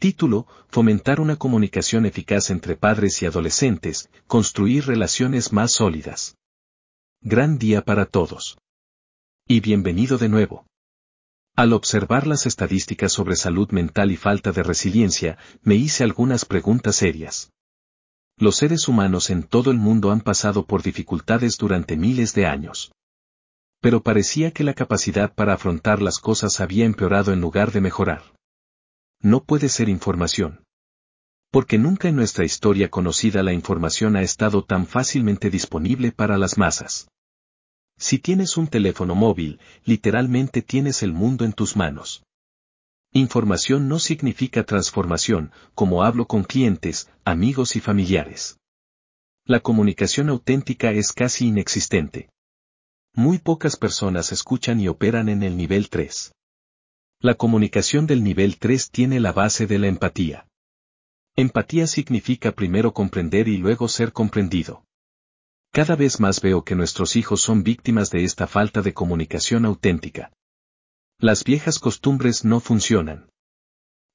Título, Fomentar una comunicación eficaz entre padres y adolescentes, construir relaciones más sólidas. Gran día para todos. Y bienvenido de nuevo. Al observar las estadísticas sobre salud mental y falta de resiliencia, me hice algunas preguntas serias. Los seres humanos en todo el mundo han pasado por dificultades durante miles de años. Pero parecía que la capacidad para afrontar las cosas había empeorado en lugar de mejorar no puede ser información. Porque nunca en nuestra historia conocida la información ha estado tan fácilmente disponible para las masas. Si tienes un teléfono móvil, literalmente tienes el mundo en tus manos. Información no significa transformación, como hablo con clientes, amigos y familiares. La comunicación auténtica es casi inexistente. Muy pocas personas escuchan y operan en el nivel 3. La comunicación del nivel 3 tiene la base de la empatía. Empatía significa primero comprender y luego ser comprendido. Cada vez más veo que nuestros hijos son víctimas de esta falta de comunicación auténtica. Las viejas costumbres no funcionan.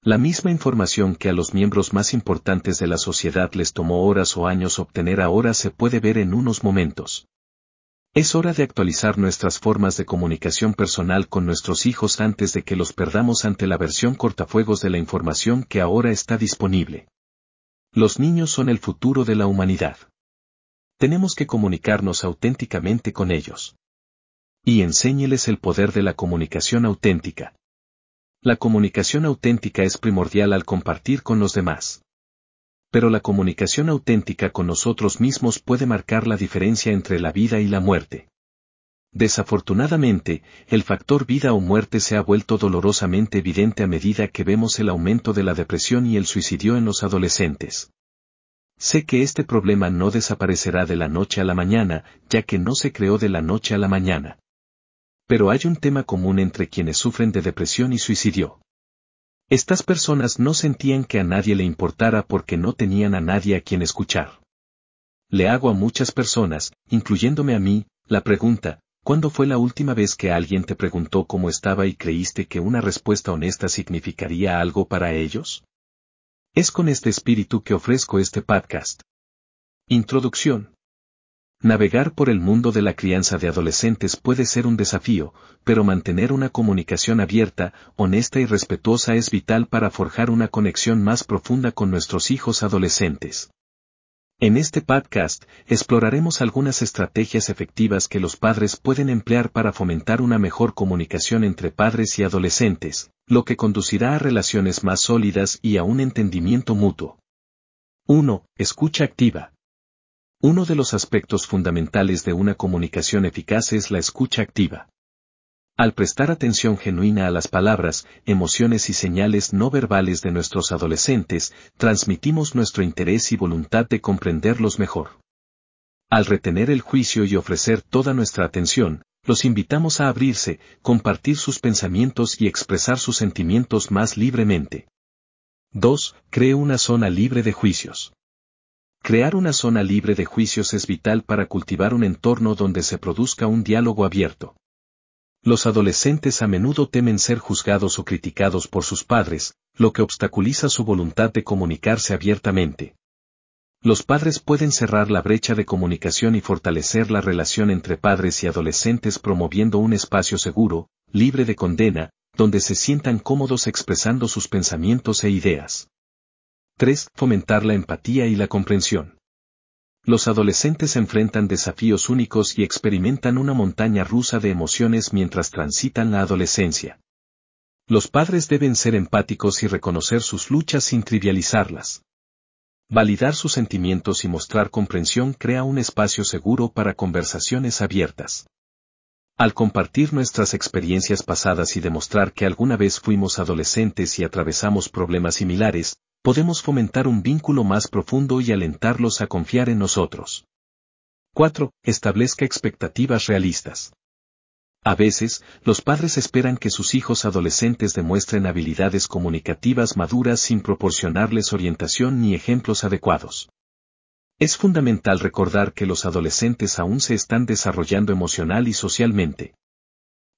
La misma información que a los miembros más importantes de la sociedad les tomó horas o años obtener ahora se puede ver en unos momentos. Es hora de actualizar nuestras formas de comunicación personal con nuestros hijos antes de que los perdamos ante la versión cortafuegos de la información que ahora está disponible. Los niños son el futuro de la humanidad. Tenemos que comunicarnos auténticamente con ellos. Y enséñeles el poder de la comunicación auténtica. La comunicación auténtica es primordial al compartir con los demás pero la comunicación auténtica con nosotros mismos puede marcar la diferencia entre la vida y la muerte. Desafortunadamente, el factor vida o muerte se ha vuelto dolorosamente evidente a medida que vemos el aumento de la depresión y el suicidio en los adolescentes. Sé que este problema no desaparecerá de la noche a la mañana, ya que no se creó de la noche a la mañana. Pero hay un tema común entre quienes sufren de depresión y suicidio. Estas personas no sentían que a nadie le importara porque no tenían a nadie a quien escuchar. Le hago a muchas personas, incluyéndome a mí, la pregunta, ¿cuándo fue la última vez que alguien te preguntó cómo estaba y creíste que una respuesta honesta significaría algo para ellos? Es con este espíritu que ofrezco este podcast. Introducción. Navegar por el mundo de la crianza de adolescentes puede ser un desafío, pero mantener una comunicación abierta, honesta y respetuosa es vital para forjar una conexión más profunda con nuestros hijos adolescentes. En este podcast, exploraremos algunas estrategias efectivas que los padres pueden emplear para fomentar una mejor comunicación entre padres y adolescentes, lo que conducirá a relaciones más sólidas y a un entendimiento mutuo. 1. Escucha activa. Uno de los aspectos fundamentales de una comunicación eficaz es la escucha activa. Al prestar atención genuina a las palabras, emociones y señales no verbales de nuestros adolescentes, transmitimos nuestro interés y voluntad de comprenderlos mejor. Al retener el juicio y ofrecer toda nuestra atención, los invitamos a abrirse, compartir sus pensamientos y expresar sus sentimientos más libremente. 2. Cree una zona libre de juicios. Crear una zona libre de juicios es vital para cultivar un entorno donde se produzca un diálogo abierto. Los adolescentes a menudo temen ser juzgados o criticados por sus padres, lo que obstaculiza su voluntad de comunicarse abiertamente. Los padres pueden cerrar la brecha de comunicación y fortalecer la relación entre padres y adolescentes promoviendo un espacio seguro, libre de condena, donde se sientan cómodos expresando sus pensamientos e ideas. 3. Fomentar la empatía y la comprensión. Los adolescentes enfrentan desafíos únicos y experimentan una montaña rusa de emociones mientras transitan la adolescencia. Los padres deben ser empáticos y reconocer sus luchas sin trivializarlas. Validar sus sentimientos y mostrar comprensión crea un espacio seguro para conversaciones abiertas. Al compartir nuestras experiencias pasadas y demostrar que alguna vez fuimos adolescentes y atravesamos problemas similares, podemos fomentar un vínculo más profundo y alentarlos a confiar en nosotros. 4. Establezca expectativas realistas. A veces, los padres esperan que sus hijos adolescentes demuestren habilidades comunicativas maduras sin proporcionarles orientación ni ejemplos adecuados. Es fundamental recordar que los adolescentes aún se están desarrollando emocional y socialmente.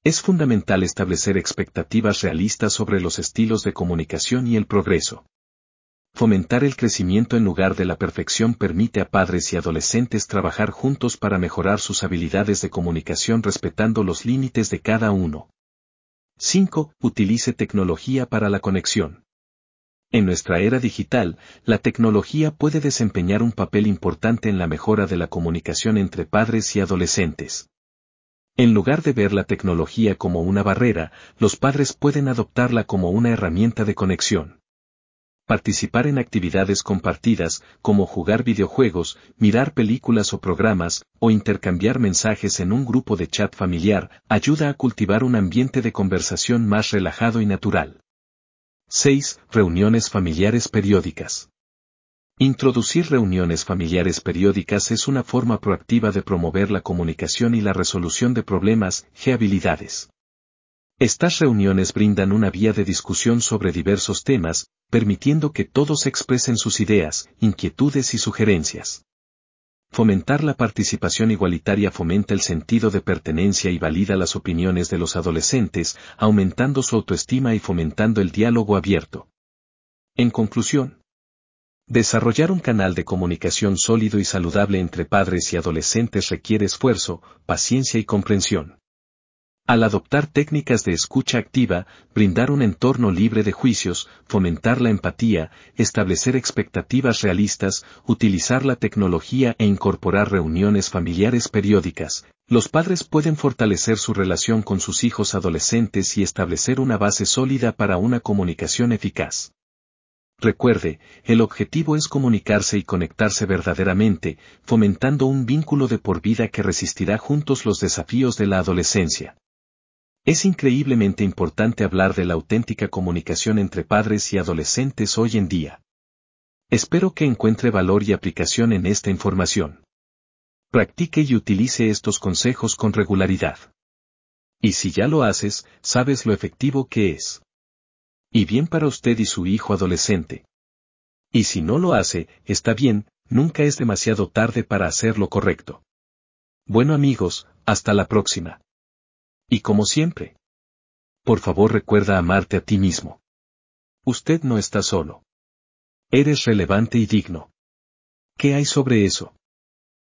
Es fundamental establecer expectativas realistas sobre los estilos de comunicación y el progreso. Fomentar el crecimiento en lugar de la perfección permite a padres y adolescentes trabajar juntos para mejorar sus habilidades de comunicación respetando los límites de cada uno. 5. Utilice tecnología para la conexión. En nuestra era digital, la tecnología puede desempeñar un papel importante en la mejora de la comunicación entre padres y adolescentes. En lugar de ver la tecnología como una barrera, los padres pueden adoptarla como una herramienta de conexión. Participar en actividades compartidas, como jugar videojuegos, mirar películas o programas, o intercambiar mensajes en un grupo de chat familiar, ayuda a cultivar un ambiente de conversación más relajado y natural. 6. Reuniones familiares periódicas. Introducir reuniones familiares periódicas es una forma proactiva de promover la comunicación y la resolución de problemas, g habilidades. Estas reuniones brindan una vía de discusión sobre diversos temas, permitiendo que todos expresen sus ideas, inquietudes y sugerencias. Fomentar la participación igualitaria fomenta el sentido de pertenencia y valida las opiniones de los adolescentes, aumentando su autoestima y fomentando el diálogo abierto. En conclusión, desarrollar un canal de comunicación sólido y saludable entre padres y adolescentes requiere esfuerzo, paciencia y comprensión. Al adoptar técnicas de escucha activa, brindar un entorno libre de juicios, fomentar la empatía, establecer expectativas realistas, utilizar la tecnología e incorporar reuniones familiares periódicas, los padres pueden fortalecer su relación con sus hijos adolescentes y establecer una base sólida para una comunicación eficaz. Recuerde, el objetivo es comunicarse y conectarse verdaderamente, fomentando un vínculo de por vida que resistirá juntos los desafíos de la adolescencia. Es increíblemente importante hablar de la auténtica comunicación entre padres y adolescentes hoy en día. Espero que encuentre valor y aplicación en esta información. Practique y utilice estos consejos con regularidad. Y si ya lo haces, sabes lo efectivo que es. Y bien para usted y su hijo adolescente. Y si no lo hace, está bien, nunca es demasiado tarde para hacer lo correcto. Bueno amigos, hasta la próxima. Y como siempre. Por favor recuerda amarte a ti mismo. Usted no está solo. Eres relevante y digno. ¿Qué hay sobre eso?